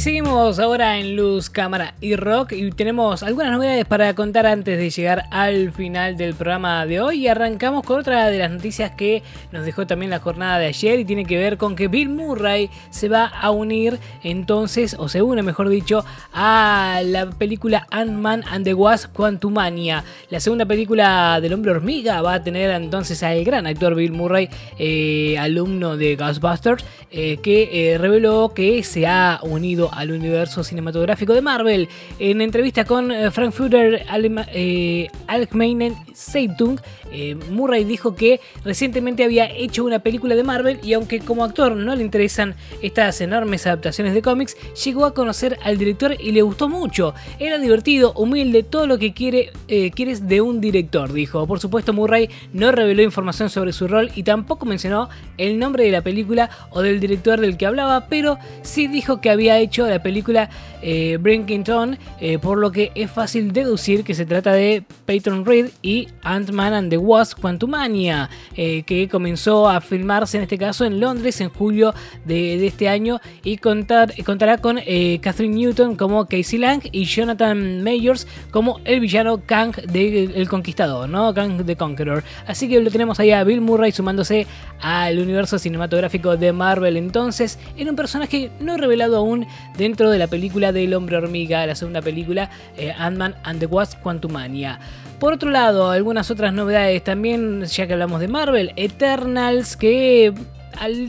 Seguimos ahora en Luz, Cámara y Rock y tenemos algunas novedades para contar antes de llegar al final del programa de hoy y arrancamos con otra de las noticias que nos dejó también la jornada de ayer y tiene que ver con que Bill Murray se va a unir entonces, o se une mejor dicho, a la película Ant-Man and the Wasp Quantumania. La segunda película del hombre hormiga va a tener entonces al gran actor Bill Murray, eh, alumno de Ghostbusters, eh, que eh, reveló que se ha unido al universo cinematográfico de Marvel. En entrevista con Frankfurter Allgemeine Zeitung, Murray dijo que recientemente había hecho una película de Marvel y aunque como actor no le interesan estas enormes adaptaciones de cómics, llegó a conocer al director y le gustó mucho. Era divertido, humilde, todo lo que quiere, quieres de un director, dijo. Por supuesto, Murray no reveló información sobre su rol y tampoco mencionó el nombre de la película o del director del que hablaba, pero sí dijo que había hecho la película eh, Brinkington, eh, por lo que es fácil deducir que se trata de Peyton Reed y Ant-Man and the Wasp Quantumania, eh, que comenzó a filmarse en este caso en Londres en julio de, este año y contar, contará con Catherine Newton como Casey Lang y Jonathan Mayors como el villano Kang de El Conquistador, ¿no? Kang the Conqueror. Así que lo tenemos ahí a Bill Murray sumándose al universo cinematográfico de Marvel entonces en un personaje no revelado aún dentro de la película del Hombre Hormiga, la segunda película eh, Ant-Man and the Wasp Quantumania. Por otro lado, algunas otras novedades también, ya que hablamos de Marvel, Eternals, que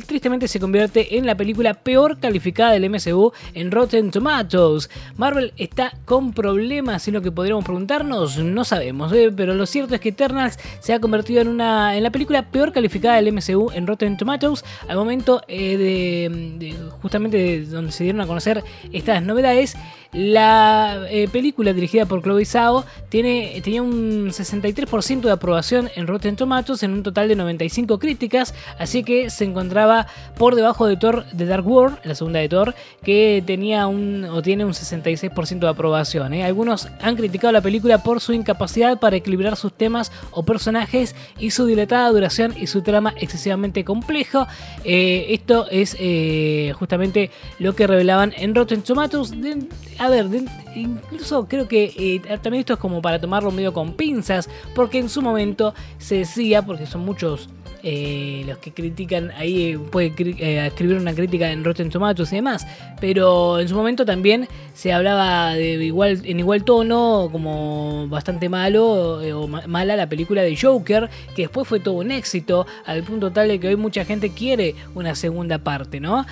tristemente se convierte en la película peor calificada del MCU en Rotten Tomatoes. Marvel está con problemas, lo que podríamos preguntarnos, no sabemos, ¿eh? pero lo cierto es que Eternals se ha convertido en, una, en la película peor calificada del MCU en Rotten Tomatoes al momento eh, de, justamente donde se dieron a conocer estas novedades. La eh, película dirigida por Chloe Zhao tiene, tenía un 63% de aprobación en Rotten Tomatoes en un total de 95 críticas, así que se encontraba por debajo de Thor de Dark World, la segunda de Thor, que tenía un o tiene un 66% de aprobación. ¿eh? Algunos han criticado la película por su incapacidad para equilibrar sus temas o personajes y su dilatada duración y su trama excesivamente complejo. Eh, esto es justamente lo que revelaban en Rotten Tomatoes a ver, incluso creo que eh, también esto es como para tomarlo medio con pinzas, porque en su momento se decía, porque son muchos eh, los que critican, ahí puede eh, escribir una crítica en Rotten Tomatoes y demás, pero en su momento también se hablaba de igual, en igual tono, como bastante malo eh, o mala la película de Joker, que después fue todo un éxito, al punto tal de que hoy mucha gente quiere una segunda parte, ¿no?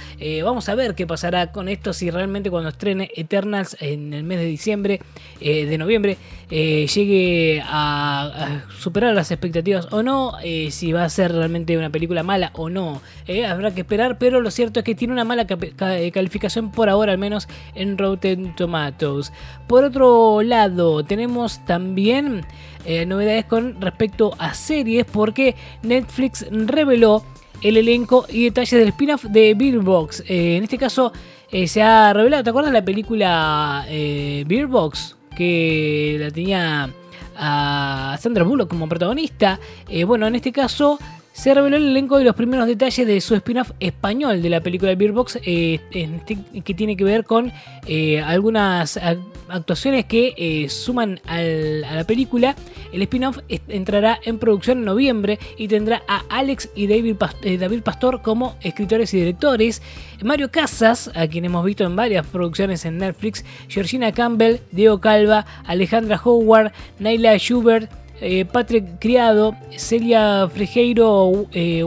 vamos a ver qué pasará con esto si realmente cuando estrene Eternals en el mes de diciembre, de noviembre, llegue a, superar las expectativas o no, si va a ser realmente una película mala o no. Eh, habrá que esperar, pero lo cierto es que tiene una mala eh, calificación por ahora, al menos en Rotten Tomatoes. Por otro lado, tenemos también eh, novedades con respecto a series, porque Netflix reveló el elenco y detalles del spin-off de Beer Box. en este caso se ha revelado, ¿te acuerdas la película Beer Box? Que la tenía a Sandra Bullock como protagonista. bueno, en este caso se reveló el elenco de los primeros detalles de su spin-off español de la película de Beerbox, eh, que tiene que ver con eh, algunas actuaciones que eh, suman a la película. El spin-off entrará en producción en noviembre y tendrá a Alex y David, David Pastor como escritores y directores. Mario Casas, a quien hemos visto en varias producciones en Netflix, Georgina Campbell, Diego Calva, Alejandra Howard, Naila Schubert, eh, Patrick Criado, Celia Frejeiro, eh,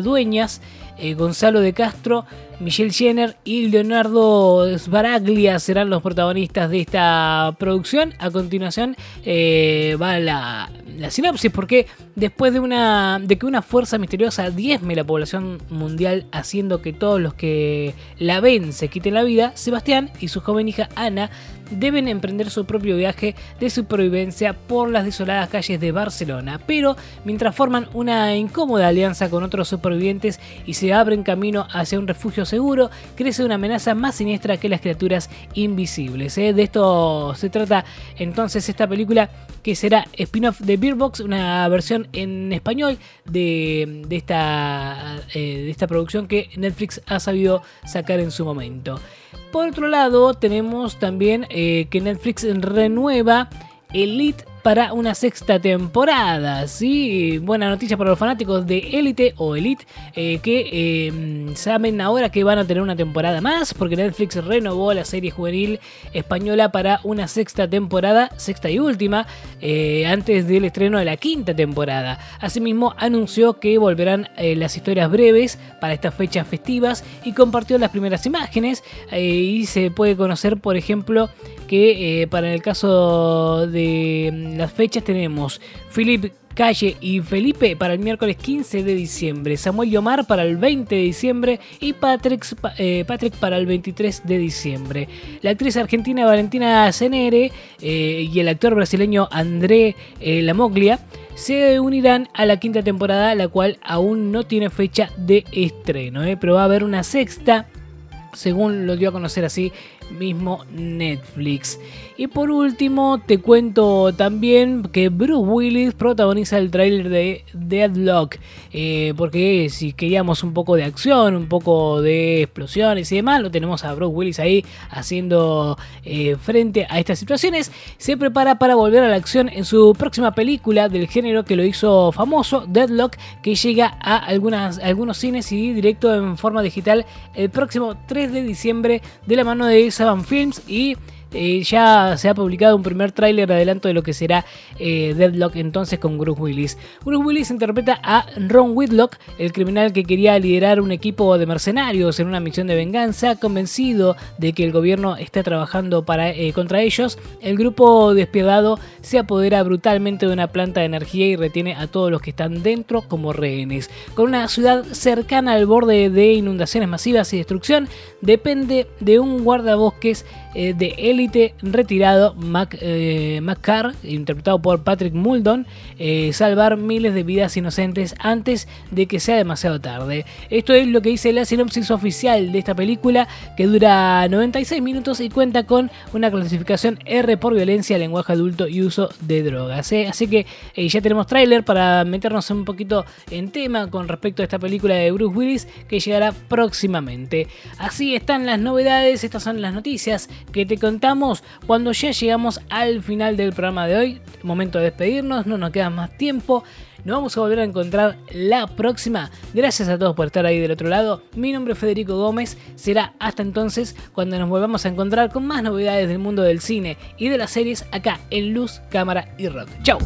Dueñas, eh, Gonzalo de Castro, Michelle Jenner y Leonardo Sbaraglia serán los protagonistas de esta producción. A continuación eh, va la, la, sinopsis, porque después de, una, de que una fuerza misteriosa diezme la población mundial, haciendo que todos los que la ven se quiten la vida, Sebastián y su joven hija Ana deben emprender su propio viaje de supervivencia por las desoladas calles de Barcelona, pero mientras forman una incómoda alianza con otros supervivientes y se abren camino hacia un refugio seguro, crece una amenaza más siniestra que las criaturas invisibles. ¿eh? De esto se trata entonces esta película que será spin-off de Beer Box, una versión en español de, esta, eh, de esta producción que Netflix ha sabido sacar en su momento. Por otro lado, tenemos también eh, que Netflix renueva Elite para una sexta temporada. ¿sí? Buena noticia para los fanáticos de Elite o Elite eh, que eh, saben ahora que van a tener una temporada más porque Netflix renovó la serie juvenil española para una sexta temporada, sexta y última, eh, antes del estreno de la quinta temporada. Asimismo anunció que volverán las historias breves para estas fechas festivas y compartió las primeras imágenes y se puede conocer por ejemplo que para el caso de las fechas tenemos Philip Calle y Felipe para el miércoles 15 de diciembre, Samuel Yomar para el 20 de diciembre y Patrick, eh, para el 23 de diciembre. La actriz argentina Valentina Cenere eh, y el actor brasileño André eh, Lamoglia se unirán a la quinta temporada, la cual aún no tiene fecha de estreno, pero va a haber una sexta según lo dio a conocer así mismo Netflix. Y por último, te cuento también que Bruce Willis protagoniza el tráiler de Deadlock. Eh, porque si queríamos un poco de acción, un poco de explosiones y demás, lo tenemos a Bruce Willis ahí haciendo eh, frente a estas situaciones. Se prepara para volver a la acción en su próxima película del género que lo hizo famoso, Deadlock, que llega a algunas, algunos cines y directo en forma digital el próximo 3 de diciembre de la mano de Seven Films i eh, ya se ha publicado un primer tráiler adelanto de lo que será eh, Deadlock entonces con Bruce Willis. Bruce Willis interpreta a Ron Whitlock, el criminal que quería liderar un equipo de mercenarios en una misión de venganza, convencido de que el gobierno está trabajando para, eh, contra ellos. El grupo despiadado se apodera brutalmente de una planta de energía y retiene a todos los que están dentro como rehenes. Con una ciudad cercana al borde de inundaciones masivas y destrucción, depende de un guardabosques de élite retirado, Mac, eh, interpretado por Patrick Muldon, eh, salvar miles de vidas inocentes antes de que sea demasiado tarde. Esto es lo que dice la sinopsis oficial de esta película, que dura 96 minutos y cuenta con una clasificación R por violencia, lenguaje adulto y uso de drogas. ¿eh? Así que ya tenemos tráiler para meternos un poquito en tema con respecto a esta película de Bruce Willis que llegará próximamente. Así están las novedades, estas son las noticias que te contamos cuando ya llegamos al final del programa de hoy. Momento de despedirnos, no nos queda más tiempo. Nos vamos a volver a encontrar la próxima. Gracias a todos por estar ahí del otro lado. Mi nombre es Federico Gómez. Será hasta entonces cuando nos volvamos a encontrar con más novedades del mundo del cine y de las series acá en Luz, Cámara y Rock. ¡Chao!